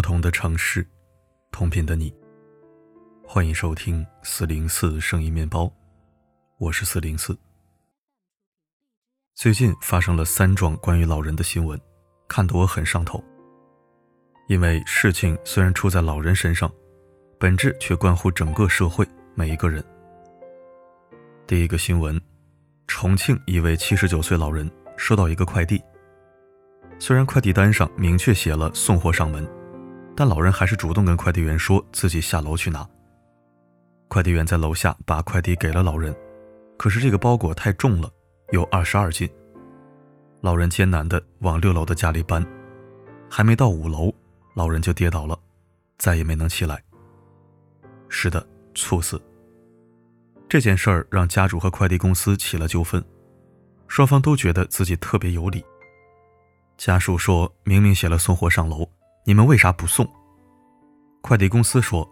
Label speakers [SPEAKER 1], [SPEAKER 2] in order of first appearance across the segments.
[SPEAKER 1] 不同的城市，同频的你。欢迎收听四零四声音面包，我是四零四。最近发生了三桩关于老人的新闻，看得我很上头。因为事情虽然出在老人身上，本质却关乎整个社会每一个人。第一个新闻，重庆一位七十九岁老人收到一个快递，虽然快递单上明确写了送货上门。但老人还是主动跟快递员说自己下楼去拿。快递员在楼下把快递给了老人，可是这个包裹太重了，有二十二斤。老人艰难地往六楼的家里搬，还没到五楼，老人就跌倒了，再也没能起来。是的，猝死。这件事儿让家主和快递公司起了纠纷，双方都觉得自己特别有理。家属说明明写了送货上楼。你们为啥不送？快递公司说，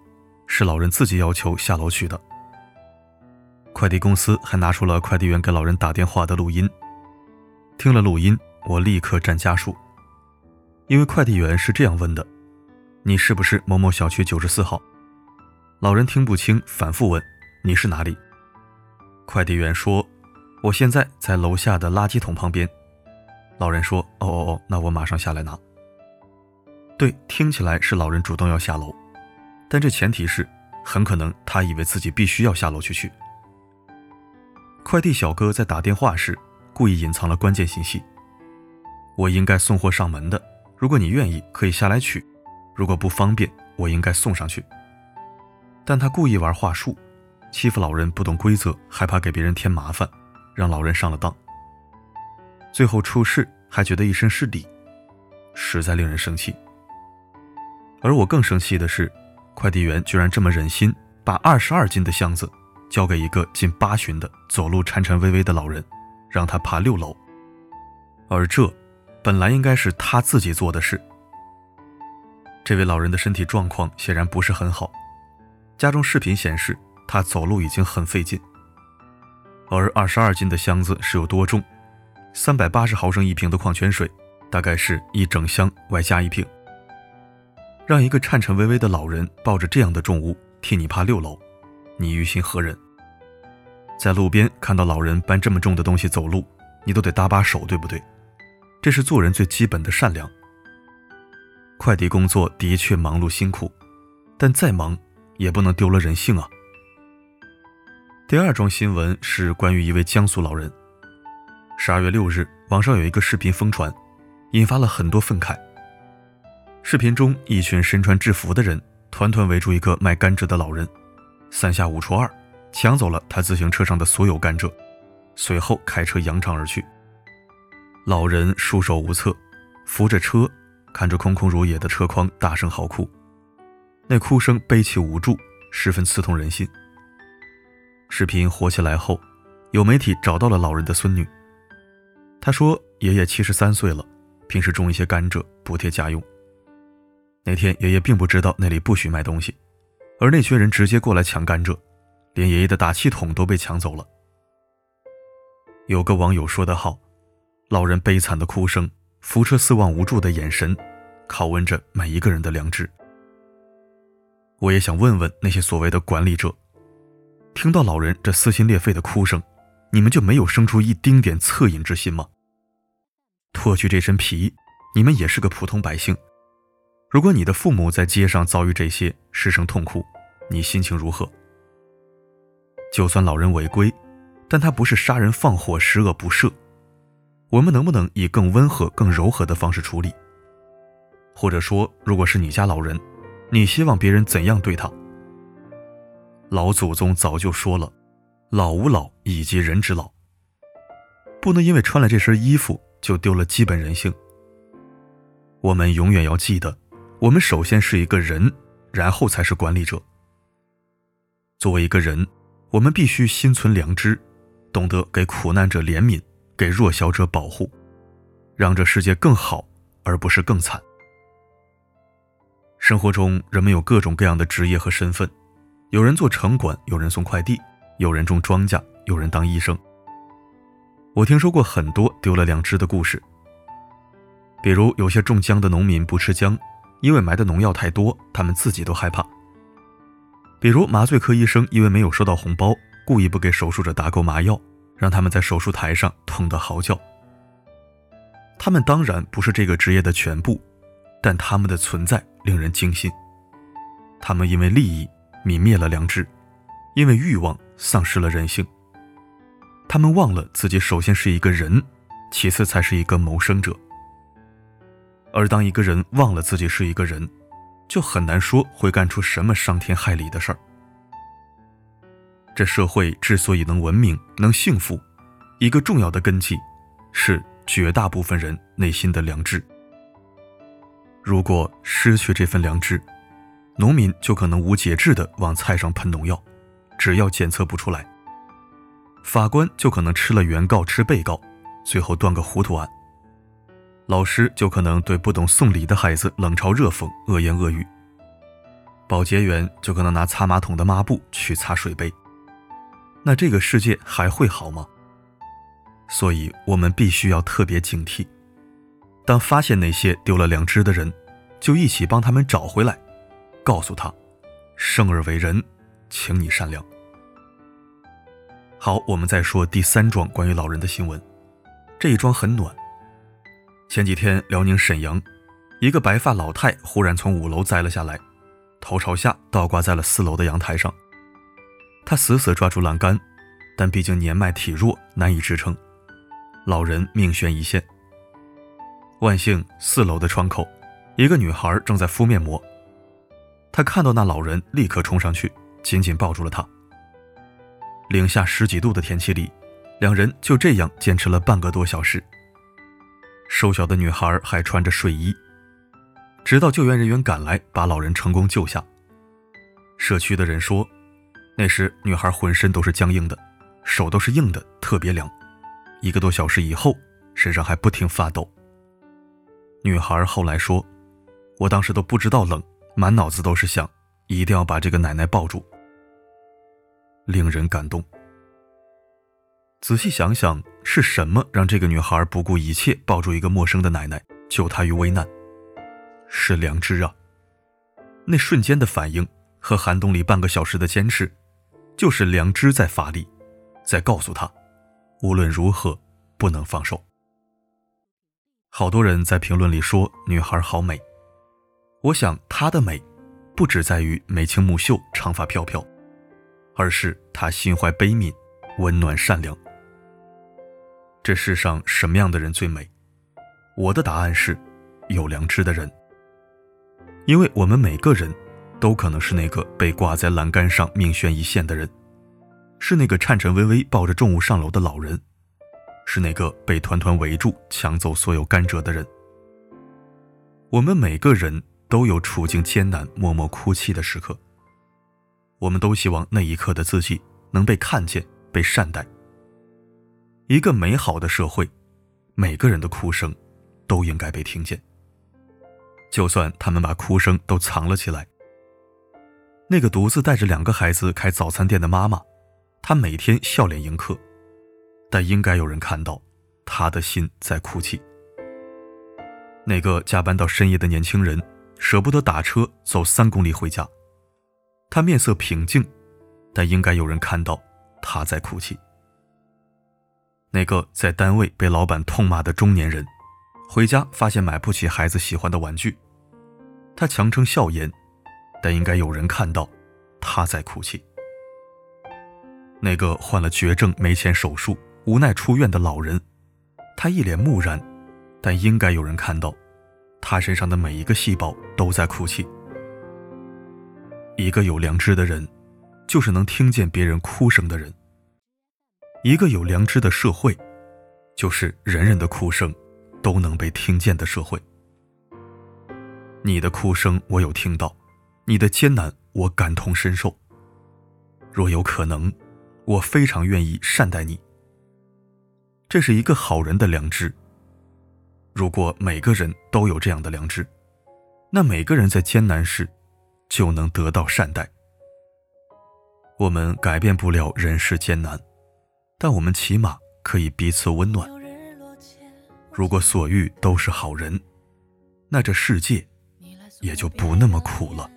[SPEAKER 1] 是老人自己要求下楼取的。快递公司还拿出了快递员给老人打电话的录音。听了录音，我立刻站家属，因为快递员是这样问的：“你是不是某某小区九十四号？”老人听不清，反复问：“你是哪里？”快递员说：“我现在在楼下的垃圾桶旁边。”老人说：“哦哦哦，那我马上下来拿。”对，听起来是老人主动要下楼，但这前提是，很可能他以为自己必须要下楼去取。快递小哥在打电话时故意隐藏了关键信息：我应该送货上门的，如果你愿意，可以下来取；如果不方便，我应该送上去。但他故意玩话术，欺负老人不懂规则，害怕给别人添麻烦，让老人上了当。最后出事还觉得一身是理，实在令人生气。而我更生气的是，快递员居然这么忍心把二十二斤的箱子交给一个近八旬的走路颤颤巍巍的老人，让他爬六楼。而这本来应该是他自己做的事。这位老人的身体状况显然不是很好，家中视频显示他走路已经很费劲。而二十二斤的箱子是有多重？三百八十毫升一瓶的矿泉水，大概是一整箱外加一瓶。让一个颤颤巍巍的老人抱着这样的重物替你爬六楼，你于心何忍？在路边看到老人搬这么重的东西走路，你都得搭把手，对不对？这是做人最基本的善良。快递工作的确忙碌辛苦，但再忙也不能丢了人性啊。第二桩新闻是关于一位江苏老人。十二月六日，网上有一个视频疯传，引发了很多愤慨。视频中，一群身穿制服的人团团围住一个卖甘蔗的老人，三下五除二抢走了他自行车上的所有甘蔗，随后开车扬长而去。老人束手无策，扶着车，看着空空如也的车筐，大声嚎哭，那哭声悲凄无助，十分刺痛人心。视频火起来后，有媒体找到了老人的孙女，她说：“爷爷七十三岁了，平时种一些甘蔗补贴家用。”那天爷爷并不知道那里不许卖东西，而那群人直接过来抢甘蔗，连爷爷的打气筒都被抢走了。有个网友说得好：“老人悲惨的哭声，扶车四望无助的眼神，拷问着每一个人的良知。”我也想问问那些所谓的管理者，听到老人这撕心裂肺的哭声，你们就没有生出一丁点恻隐之心吗？脱去这身皮，你们也是个普通百姓。如果你的父母在街上遭遇这些，失声痛哭，你心情如何？就算老人违规，但他不是杀人放火、十恶不赦，我们能不能以更温和、更柔和的方式处理？或者说，如果是你家老人，你希望别人怎样对他？老祖宗早就说了，老吾老以及人之老，不能因为穿了这身衣服就丢了基本人性。我们永远要记得。我们首先是一个人，然后才是管理者。作为一个人，我们必须心存良知，懂得给苦难者怜悯，给弱小者保护，让这世界更好，而不是更惨。生活中，人们有各种各样的职业和身份，有人做城管，有人送快递，有人种庄稼，有人当医生。我听说过很多丢了良知的故事，比如有些种姜的农民不吃姜。因为埋的农药太多，他们自己都害怕。比如麻醉科医生因为没有收到红包，故意不给手术者打够麻药，让他们在手术台上痛得嚎叫。他们当然不是这个职业的全部，但他们的存在令人惊心。他们因为利益泯灭了良知，因为欲望丧失了人性。他们忘了自己首先是一个人，其次才是一个谋生者。而当一个人忘了自己是一个人，就很难说会干出什么伤天害理的事儿。这社会之所以能文明、能幸福，一个重要的根基是绝大部分人内心的良知。如果失去这份良知，农民就可能无节制地往菜上喷农药，只要检测不出来；法官就可能吃了原告吃被告，最后断个糊涂案。老师就可能对不懂送礼的孩子冷嘲热讽、恶言恶语。保洁员就可能拿擦马桶的抹布去擦水杯。那这个世界还会好吗？所以我们必须要特别警惕。当发现那些丢了良知的人，就一起帮他们找回来，告诉他：生而为人，请你善良。好，我们再说第三桩关于老人的新闻。这一桩很暖。前几天，辽宁沈阳，一个白发老太忽然从五楼栽了下来，头朝下倒挂在了四楼的阳台上。她死死抓住栏杆，但毕竟年迈体弱，难以支撑。老人命悬一线。万幸，四楼的窗口，一个女孩正在敷面膜。她看到那老人，立刻冲上去，紧紧抱住了他。零下十几度的天气里，两人就这样坚持了半个多小时。瘦小的女孩还穿着睡衣，直到救援人员赶来，把老人成功救下。社区的人说，那时女孩浑身都是僵硬的，手都是硬的，特别凉。一个多小时以后，身上还不停发抖。女孩后来说：“我当时都不知道冷，满脑子都是想一定要把这个奶奶抱住。”令人感动。仔细想想，是什么让这个女孩不顾一切抱住一个陌生的奶奶，救她于危难？是良知啊！那瞬间的反应和寒冬里半个小时的坚持，就是良知在发力，在告诉她，无论如何不能放手。好多人在评论里说女孩好美，我想她的美，不只在于眉清目秀、长发飘飘，而是她心怀悲悯、温暖善良。这世上什么样的人最美？我的答案是，有良知的人。因为我们每个人，都可能是那个被挂在栏杆上命悬一线的人，是那个颤颤巍巍抱着重物上楼的老人，是那个被团团围住抢走所有甘蔗的人。我们每个人都有处境艰难、默默哭泣的时刻。我们都希望那一刻的自己能被看见、被善待。一个美好的社会，每个人的哭声都应该被听见。就算他们把哭声都藏了起来。那个独自带着两个孩子开早餐店的妈妈，她每天笑脸迎客，但应该有人看到，她的心在哭泣。那个加班到深夜的年轻人，舍不得打车走三公里回家，他面色平静，但应该有人看到，他在哭泣。那个在单位被老板痛骂的中年人，回家发现买不起孩子喜欢的玩具，他强撑笑颜，但应该有人看到他在哭泣。那个患了绝症没钱手术无奈出院的老人，他一脸木然，但应该有人看到他身上的每一个细胞都在哭泣。一个有良知的人，就是能听见别人哭声的人。一个有良知的社会，就是人人的哭声都能被听见的社会。你的哭声我有听到，你的艰难我感同身受。若有可能，我非常愿意善待你。这是一个好人的良知。如果每个人都有这样的良知，那每个人在艰难时就能得到善待。我们改变不了人世艰难。但我们起码可以彼此温暖。如果所遇都是好人，那这世界
[SPEAKER 2] 也就不那么苦了。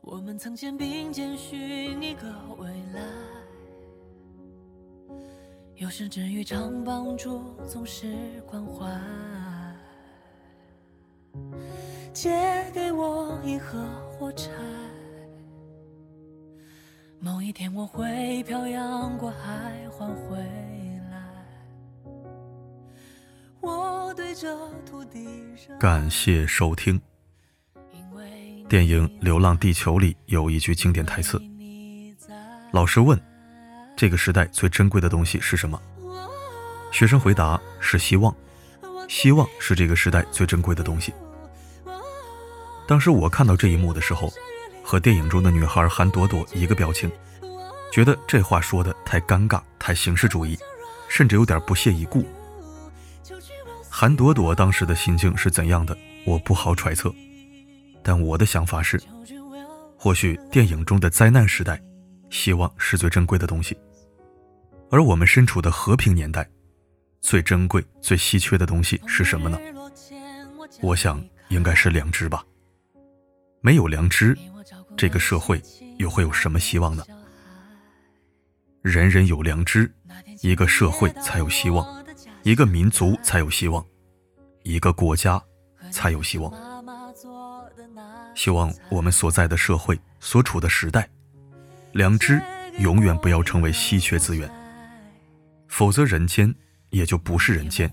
[SPEAKER 2] 我们曾肩并肩寻一个未来，有时只一场帮助，总是关怀。借给我一盒火柴，某一天我会漂洋过海还回来。我对着土地感谢收听。电影《流浪地球》里有一句经典台词：“老师问，这个时代最珍贵的东西是什么？”学生回答：“是希望，希望是这个时代最珍贵的东西。”当时我看到这一幕的时候，和电影中的女孩韩朵朵一个表情，觉得这话说的太尴尬、太形式主义，甚至有点不屑一顾。韩朵朵当时的心境是怎样的，我不好揣测。但我的想法是，或许电影中的灾难时代，希望是最珍贵的东西；而我们身处的和平年代，最珍贵、最稀缺的东西是什么呢？我想应该是良知吧。没有良知，这个社会又会有什么希望呢？人人有良知，一个社会才有希望，一个民族才有希望，一个国家才有希望。希望我们所在的社会、所处的时代，良知永远不要成为稀缺资源，否则人间也就不是人间，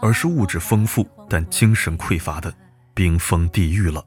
[SPEAKER 2] 而是物质丰富但精神匮乏的冰封地狱了。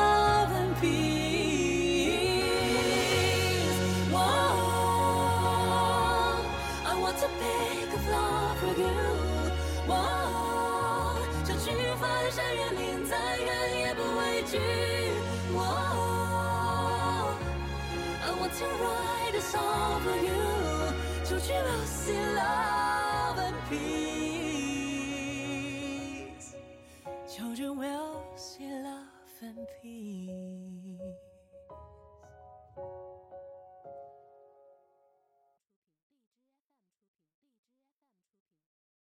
[SPEAKER 2] 山越岭，再远也不畏惧。to write a song for you. don t you ever feel love and peace.